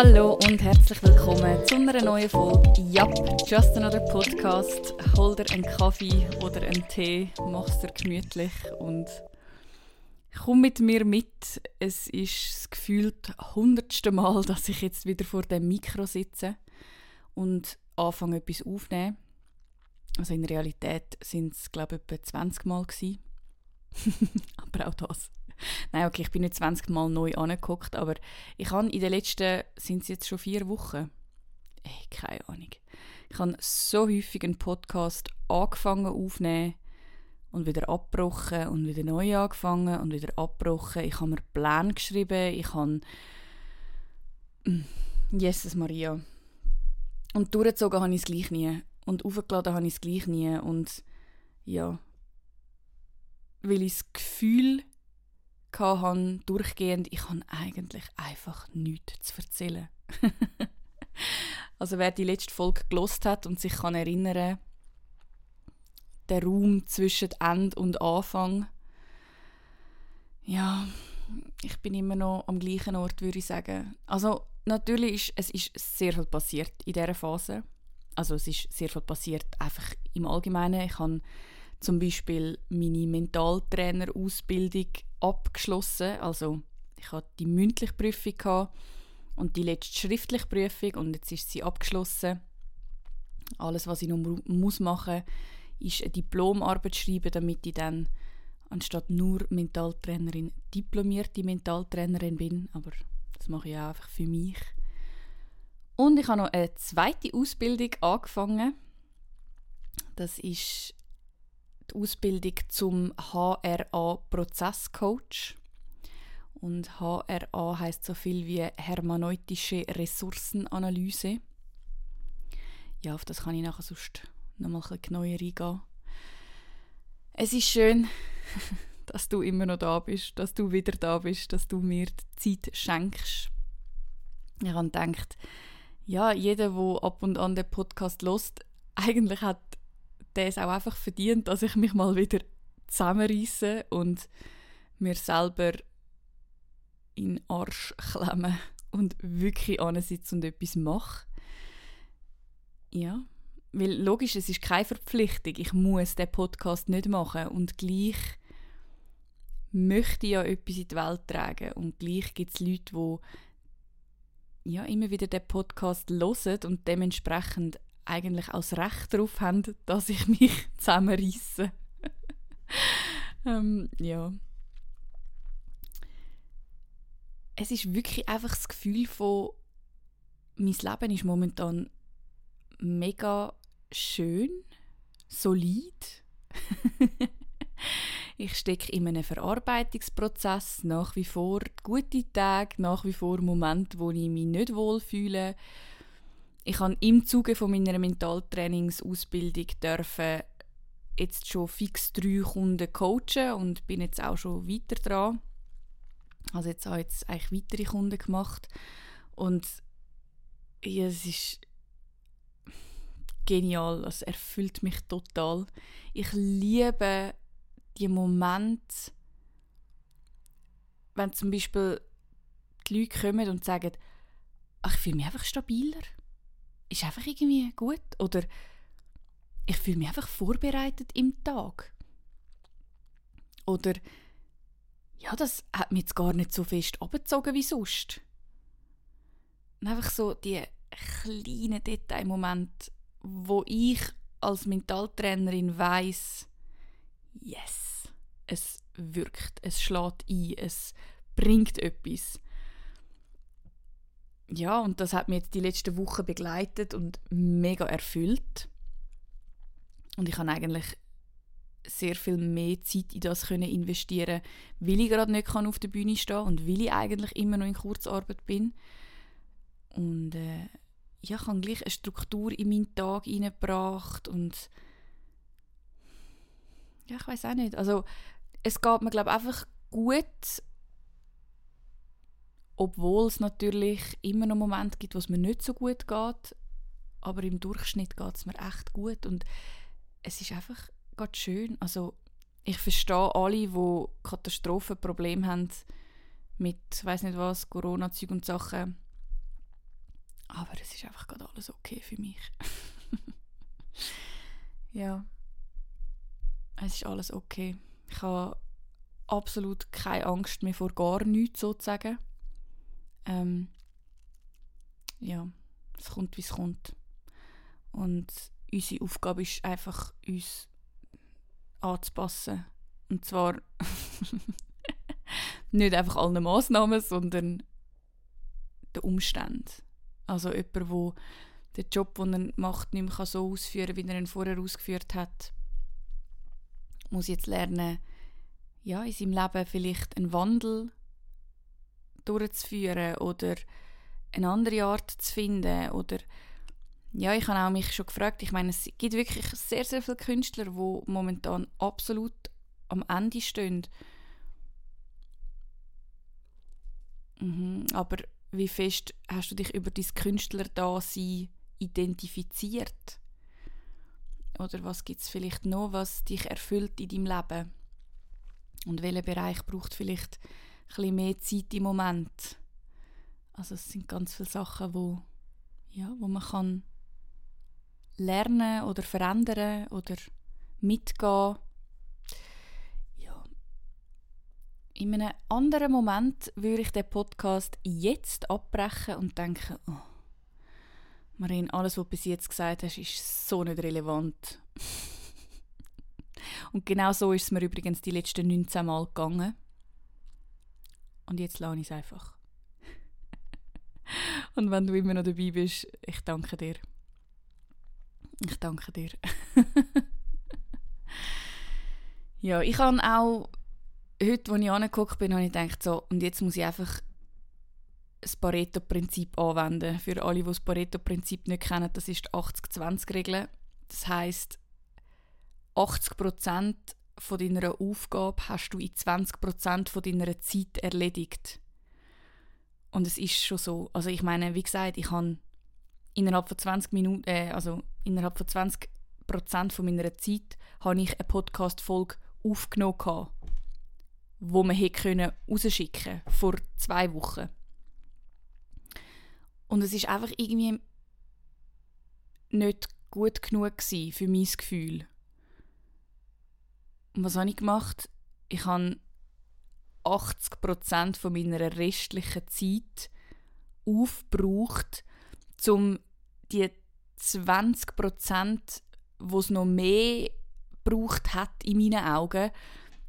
Hallo und herzlich willkommen zu einer neuen Folge Yup, Just Another Podcast. Hol dir einen Kaffee oder einen Tee, mach's dir gemütlich und komm mit mir mit. Es ist das gefühlt hundertste Mal, dass ich jetzt wieder vor dem Mikro sitze und anfange etwas aufzunehmen. Also in Realität sind es glaube ich etwa 20 Mal gewesen. aber auch das Nein, okay, ich bin nicht 20 Mal neu angeguckt, aber ich habe in den letzten, sind es jetzt schon vier Wochen? Ey, keine Ahnung. Ich habe so häufig einen Podcast angefangen aufzunehmen und wieder abgebrochen und wieder neu angefangen und wieder abgebrochen. Ich habe mir Pläne geschrieben, ich habe... Mm, Jesus Maria. Und durchgezogen habe ich es gleich nie. Und aufgeladen habe ich es gleich nie. Und ja, weil ich das Gefühl hatte, durchgehend, ich habe eigentlich einfach nichts zu erzählen. also wer die letzte Folge gelost hat und sich kann erinnern, der Raum zwischen End und Anfang, ja, ich bin immer noch am gleichen Ort, würde ich sagen. Also natürlich ist es ist sehr viel passiert in dieser Phase. Also es ist sehr viel passiert einfach im Allgemeinen. Ich habe zum Beispiel meine Mentaltrainer-Ausbildung abgeschlossen. Also ich hatte die mündliche Prüfung und die letzte schriftliche Prüfung und jetzt ist sie abgeschlossen. Alles, was ich noch muss machen ist eine Diplomarbeit schreiben, damit ich dann anstatt nur Mentaltrainerin diplomierte Mentaltrainerin bin. Aber das mache ich auch einfach für mich. Und ich habe noch eine zweite Ausbildung angefangen. Das ist die Ausbildung zum HRA-Prozesscoach. Und HRA heißt so viel wie hermeneutische Ressourcenanalyse. Ja, auf das kann ich nachher sonst noch mal ein genauer eingehen. Es ist schön, dass du immer noch da bist, dass du wieder da bist, dass du mir die Zeit schenkst. Ich habe gedacht, ja, jeder, der ab und an den Podcast lost, eigentlich hat der es auch einfach verdient, dass ich mich mal wieder zusammenreisse und mir selber in den Arsch klemme und wirklich ansitze und etwas mache. Ja, weil logisch, es ist keine Verpflichtung. Ich muss den Podcast nicht machen und gleich möchte ich ja etwas in die Welt tragen und gleich gibt es Leute, die ja, immer wieder den Podcast hören und dementsprechend eigentlich als Recht darauf haben, dass ich mich zusammenreisse. ähm, ja. Es ist wirklich einfach das Gefühl von, mein Leben ist momentan mega schön, solid. ich stecke in einem Verarbeitungsprozess, nach wie vor gute Tage, nach wie vor Momente, wo ich mich nicht wohl fühle, ich habe im Zuge von meiner Mentaltrainingsausbildung dürfen jetzt schon fix drei Kunden coachen und bin jetzt auch schon weiter dran. Also jetzt habe ich jetzt eigentlich weitere Kunden gemacht und ja, es ist genial, es erfüllt mich total. Ich liebe die Momente, wenn zum Beispiel die Leute kommen und sagen, ach, ich fühle mich einfach stabiler ist einfach irgendwie gut. Oder ich fühle mich einfach vorbereitet im Tag. Oder ja, das hat mich jetzt gar nicht so fest abgezogen wie sonst. Und einfach so die kleinen Detailmomente, wo ich als Mentaltrainerin weiß, yes, es wirkt, es schlägt ein, es bringt etwas ja, und das hat mich jetzt die letzten Wochen begleitet und mega erfüllt. Und ich kann eigentlich sehr viel mehr Zeit in das können investieren, weil ich gerade nicht kann auf der Bühne stehen und weil ich eigentlich immer noch in Kurzarbeit bin. Und äh, ja, ich habe gleich eine Struktur in meinen Tag hineingebracht und ja, ich weiß auch nicht. Also es geht mir glaube einfach gut obwohl es natürlich immer noch Momente gibt, wo es mir nicht so gut geht. Aber im Durchschnitt geht es mir echt gut. Und es ist einfach ganz schön. Also ich verstehe alle, die Katastrophenprobleme haben mit, weiß nicht was, Corona-Zeug und Sachen. Aber es ist einfach gerade alles okay für mich. ja. Es ist alles okay. Ich habe absolut keine Angst mehr vor gar nichts sozusagen. Ähm, ja, es kommt, wie es kommt. Und unsere Aufgabe ist einfach, uns anzupassen. Und zwar nicht einfach allen Massnahmen, sondern den Umständen. Also jemand, der den Job, den er macht, nicht mehr so ausführen kann, wie er ihn vorher ausgeführt hat, muss jetzt lernen, ja, in seinem Leben vielleicht einen Wandel durchzuführen oder eine andere Art zu finden oder ja, ich habe auch mich schon gefragt, ich meine, es gibt wirklich sehr, sehr viele Künstler, die momentan absolut am Ende stehen. Mhm, aber wie fest hast du dich über dein Künstler-Dasein identifiziert? Oder was gibt es vielleicht noch, was dich erfüllt in deinem Leben? Und welcher Bereich braucht vielleicht bisschen mehr Zeit im Moment? Also es sind ganz viele Sachen, wo, ja, wo man kann lernen oder verändern oder mitgehen. Ja. In einem anderen Moment würde ich den Podcast jetzt abbrechen und denken, oh, Marin, alles, was du bis jetzt gesagt hast, ist so nicht relevant. und genau so ist es mir übrigens die letzten 19 Mal gegangen. Und jetzt lerne ich es einfach. und wenn du immer noch dabei bist, ich danke dir. Ich danke dir. ja, ich habe auch, heute, als ich angeguckt bin, habe ich gedacht, so, und jetzt muss ich einfach das Pareto-Prinzip anwenden. Für alle, die das Pareto-Prinzip nicht kennen, das ist die 80-20-Regel. Das heisst, 80% von deiner Aufgabe hast du in 20% von deiner Zeit erledigt. Und es ist schon so. Also ich meine, wie gesagt, ich habe innerhalb von 20 Minuten, äh, also innerhalb von 20 Prozent meiner Zeit, habe ich eine Podcast-Folge aufgenommen, gehabt, wo man hätte können rausschicken vor zwei Wochen. Und es ist einfach irgendwie nicht gut genug für mein Gefühl. Und was habe ich gemacht? Ich habe 80% von meiner restlichen Zeit aufgebraucht, um die 20 Prozent, wo es noch mehr braucht hat in meinen Augen,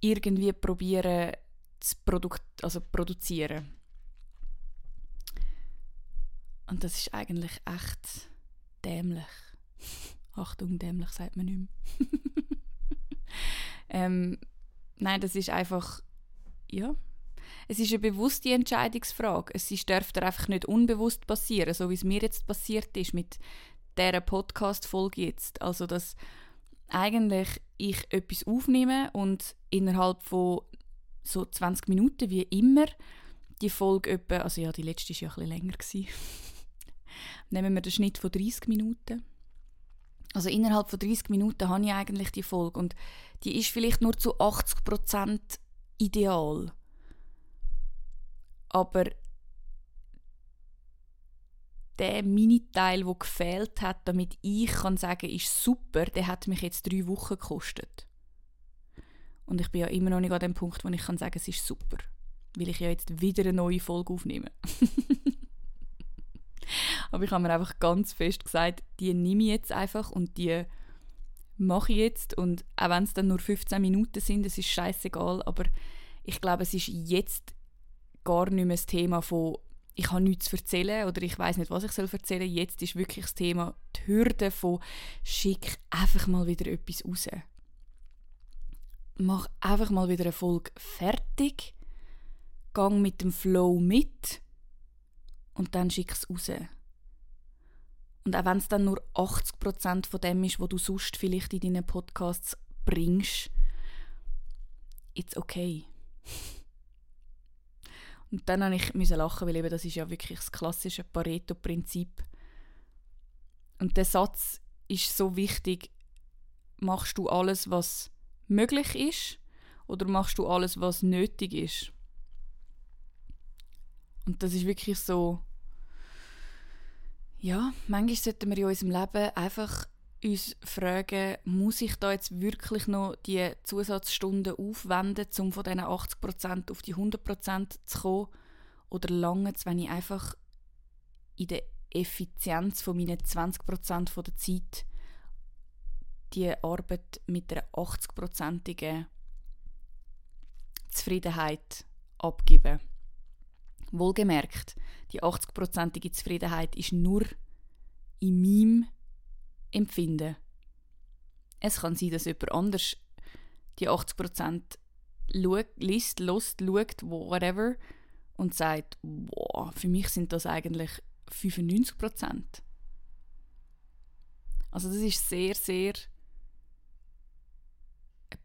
irgendwie probieren zu produ also produzieren. Und das ist eigentlich echt dämlich. Achtung, dämlich sagt man nicht mehr. ähm, nein, das ist einfach, ja, es ist eine bewusste Entscheidungsfrage. Es darf dir einfach nicht unbewusst passieren, so wie es mir jetzt passiert ist mit dieser Podcast-Folge jetzt. Also, dass eigentlich ich etwas aufnehme und innerhalb von so 20 Minuten, wie immer, die Folge etwa, also ja, die letzte war ja ein länger. Nehmen wir den Schnitt von 30 Minuten. Also innerhalb von 30 Minuten habe ich eigentlich die Folge und die ist vielleicht nur zu 80% ideal. Aber der Miniteil, der gefehlt hat, damit ich kann sagen ist super, der hat mich jetzt drei Wochen gekostet. Und ich bin ja immer noch nicht an dem Punkt, wo ich kann sagen, es ist super. Weil ich ja jetzt wieder eine neue Folge aufnehme. Aber ich habe mir einfach ganz fest gesagt, die nehme ich jetzt einfach und die mache ich jetzt. Und auch wenn es dann nur 15 Minuten sind, es ist scheißegal. Aber ich glaube, es ist jetzt gar nicht mehr das Thema von ich habe nichts zu erzählen oder ich weiß nicht, was ich soll erzählen. Jetzt ist wirklich das Thema die Hürde von schick einfach mal wieder etwas raus. Mach einfach mal wieder eine Folge fertig, gang mit dem Flow mit und dann schick es raus. Und auch wenn es dann nur 80% von dem ist, was du sonst vielleicht in deinen Podcasts bringst, it's okay. Und dann musste ich lachen, weil eben das ist ja wirklich das klassische Pareto-Prinzip. Und der Satz ist so wichtig, machst du alles, was möglich ist, oder machst du alles, was nötig ist? Und das ist wirklich so, ja, manchmal sollten wir in unserem Leben einfach uns fragen, muss ich da jetzt wirklich noch die Zusatzstunden aufwenden, um von diesen 80% auf die 100% zu kommen? Oder lange es, wenn ich einfach in der Effizienz von meinen 20% von der Zeit die Arbeit mit einer 80%igen Zufriedenheit abgeben. Wohlgemerkt, die 80%ige Zufriedenheit ist nur in meinem Empfinden. Es kann sein, dass jemand anders die 80% liest, lost, schaut, whatever, und sagt, wow, für mich sind das eigentlich 95%. Also das ist sehr, sehr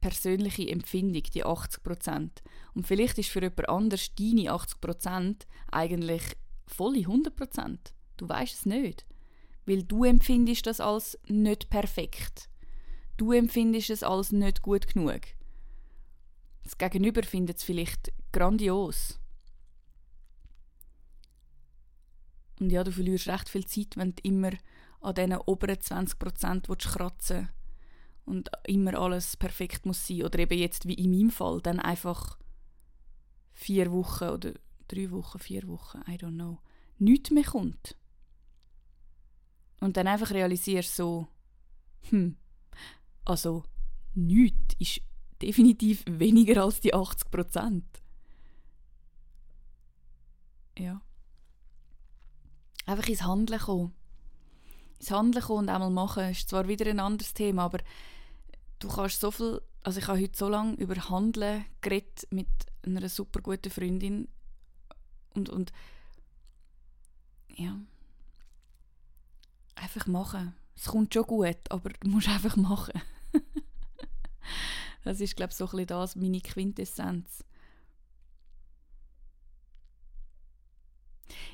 persönliche Empfindung, die 80%. Und vielleicht ist für jemand anders deine 80% eigentlich volle 100%. Du weißt es nicht. Weil du empfindest das als nicht perfekt. Du empfindest es als nicht gut genug. Das Gegenüber findet es vielleicht grandios. Und ja, du verlierst recht viel Zeit, wenn du immer an diesen oberen 20% kratzen willst und immer alles perfekt muss sein. Oder eben jetzt wie in meinem Fall, dann einfach vier Wochen oder drei Wochen, vier Wochen, I don't know, nichts mehr kommt. Und dann einfach realisierst so, hm, also nichts ist definitiv weniger als die 80 Prozent. Ja. Einfach ins Handeln kommen. Ins Handeln kommen und einmal machen, ist zwar wieder ein anderes Thema, aber du kannst so viel, also ich habe heute so lange über Handeln geredet mit einer super guten Freundin und, und ja, einfach machen. Es kommt schon gut, aber du musst einfach machen. das ist, glaube ich, so ein bisschen das, meine Quintessenz.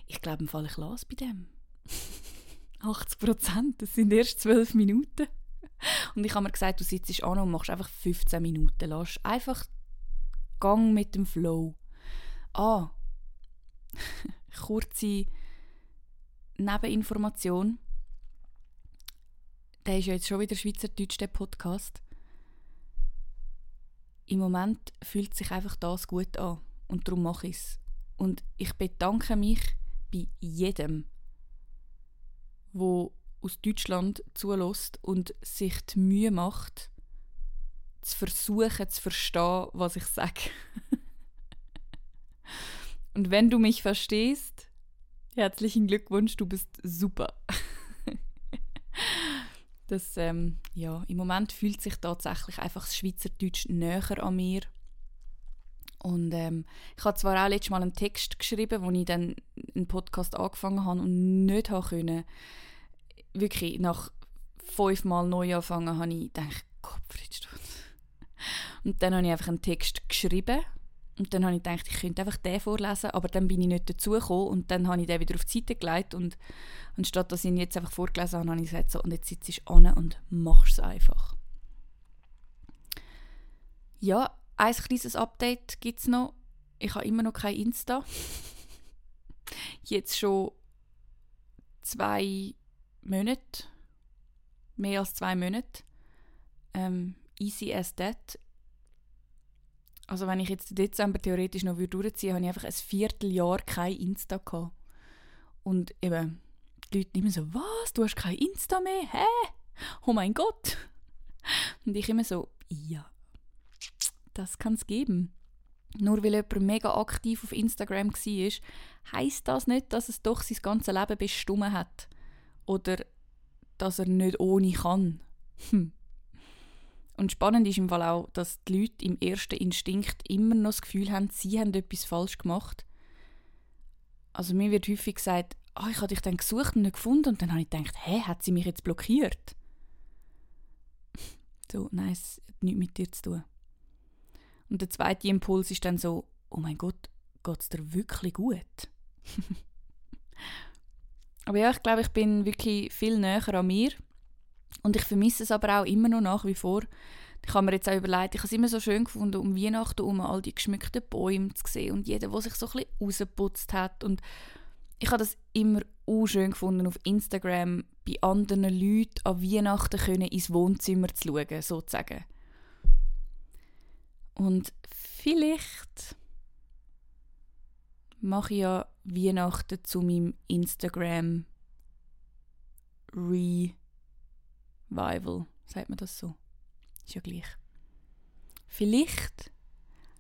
Ich glaube, im Fall ich lasse bei dem. 80 Prozent, das sind erst 12 Minuten. Und ich habe mir gesagt, du sitzt an und machst einfach 15 Minuten. Lass einfach Gang mit dem Flow. Ah, kurze Nebeninformation. Der ist ja jetzt schon wieder Schweizerdeutsch, der Podcast. Im Moment fühlt sich einfach das gut an und darum mache ich es. Und ich bedanke mich bei jedem, wo aus Deutschland zulässt und sich die Mühe macht, zu versuchen zu verstehen, was ich sage. und wenn du mich verstehst, herzlichen Glückwunsch, du bist super. das, ähm, ja, im Moment fühlt sich tatsächlich einfach das Schweizerdeutsch näher an mir. Und ähm, ich habe zwar auch letztes Mal einen Text geschrieben, wo ich dann einen Podcast angefangen habe und nicht habe können wirklich nach fünfmal neu anfangen, habe ich gedacht, Kopfrittsturz. Und dann habe ich einfach einen Text geschrieben und dann habe ich gedacht, ich könnte einfach den vorlesen, aber dann bin ich nicht dazugekommen und dann habe ich den wieder auf die Seite gelegt und anstatt dass ich ihn jetzt einfach vorgelesen habe, habe ich gesagt, so, und jetzt sitzt du an und machst es einfach. Ja, ein kleines Update gibt es noch. Ich habe immer noch kein Insta. Jetzt schon zwei Monate, mehr als zwei Monate. Ähm, easy as that. Also wenn ich jetzt Dezember theoretisch noch durchziehen würde, habe ich einfach ein Vierteljahr kein Insta gehabt. Und eben, die Leute immer so, was, du hast kein Insta mehr? Hä? Oh mein Gott. Und ich immer so, ja, das kann es geben. Nur weil jemand mega aktiv auf Instagram war, heisst das nicht, dass es doch sein ganzes Leben bestimmt hat oder dass er nicht ohne kann. Hm. Und spannend ist im Fall auch, dass die Leute im ersten Instinkt immer noch das Gefühl haben, sie haben etwas falsch gemacht. Also mir wird häufig gesagt, oh, ich habe dich dann gesucht und nicht gefunden und dann habe ich gedacht, hä, hat sie mich jetzt blockiert? So, nein, es hat nichts mit dir zu tun. Und der zweite Impuls ist dann so, oh mein Gott, geht es dir wirklich gut? Aber ja, ich glaube, ich bin wirklich viel näher an mir. Und ich vermisse es aber auch immer noch nach wie vor. Ich habe mir jetzt auch überlegt, ich habe es immer so schön gefunden, um Weihnachten um all die geschmückten Bäume zu sehen und jeder, der sich so ein bisschen rausgeputzt hat. Und ich habe das immer schön gefunden, auf Instagram bei anderen Leuten an Weihnachten können ins Wohnzimmer zu schauen, sozusagen. Und vielleicht mache ich ja Weihnachten zu meinem Instagram Revival. Sagt man das so? Ist ja gleich. Vielleicht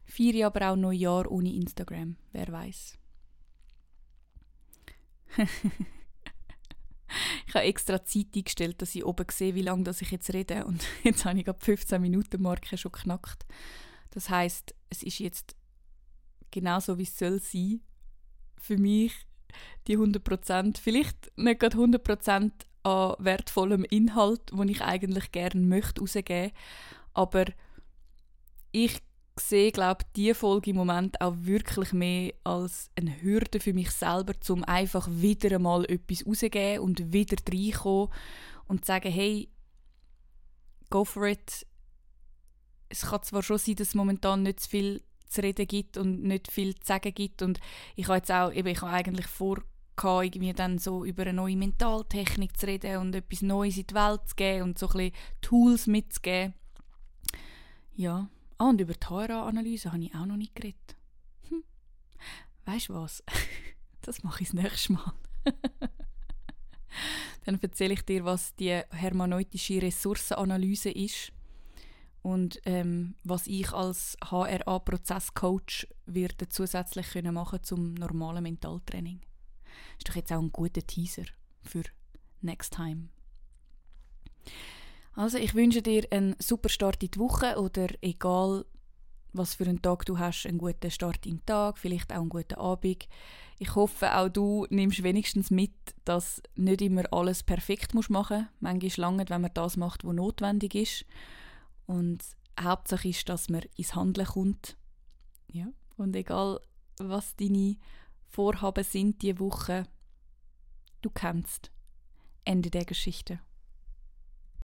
feiere ich aber auch Neujahr ohne Instagram. Wer weiß. ich habe extra Zeit eingestellt, dass ich oben sehe, wie lange ich jetzt rede. Und jetzt habe ich gerade 15 Minuten Marke schon knackt. Das heißt, es ist jetzt genauso wie es soll sein. Für mich die 100%, vielleicht nicht gerade 100% an wertvollem Inhalt, den ich eigentlich gerne möchte rausgeben, aber ich sehe, glaube diese Folge im Moment auch wirklich mehr als eine Hürde für mich selber, um einfach wieder mal etwas rauszugeben und wieder reinkommen und zu sagen, hey, go for it. Es kann zwar schon sein, dass momentan nicht zu viel zu reden gibt und nicht viel zu sagen gibt und ich habe jetzt auch, eben, ich habe eigentlich vor irgendwie dann so über eine neue Mentaltechnik zu reden und etwas Neues in die Welt zu geben und so ein bisschen Tools mitzugeben. Ja, Ah, und über die HRA-Analyse habe ich auch noch nicht geredet. Hm. Weißt du was? Das mache ich das nächste Mal. Dann erzähle ich dir, was die hermeneutische Ressourcenanalyse ist und ähm, was ich als HRA-Prozesscoach werde zusätzlich können machen zum normalen Mentaltraining. Ist doch jetzt auch ein guter Teaser für next time. Also ich wünsche dir einen super Start in die Woche oder egal was für einen Tag du hast, einen guten Start im Tag, vielleicht auch einen guten Abend. Ich hoffe, auch du nimmst wenigstens mit, dass nicht immer alles perfekt machen muss. Manchmal lange, wenn man das macht, was notwendig ist. Und Hauptsache ist, dass man ins Handeln kommt. Ja. Und egal, was deine Vorhaben sind diese Woche, du kennst. Ende der Geschichte.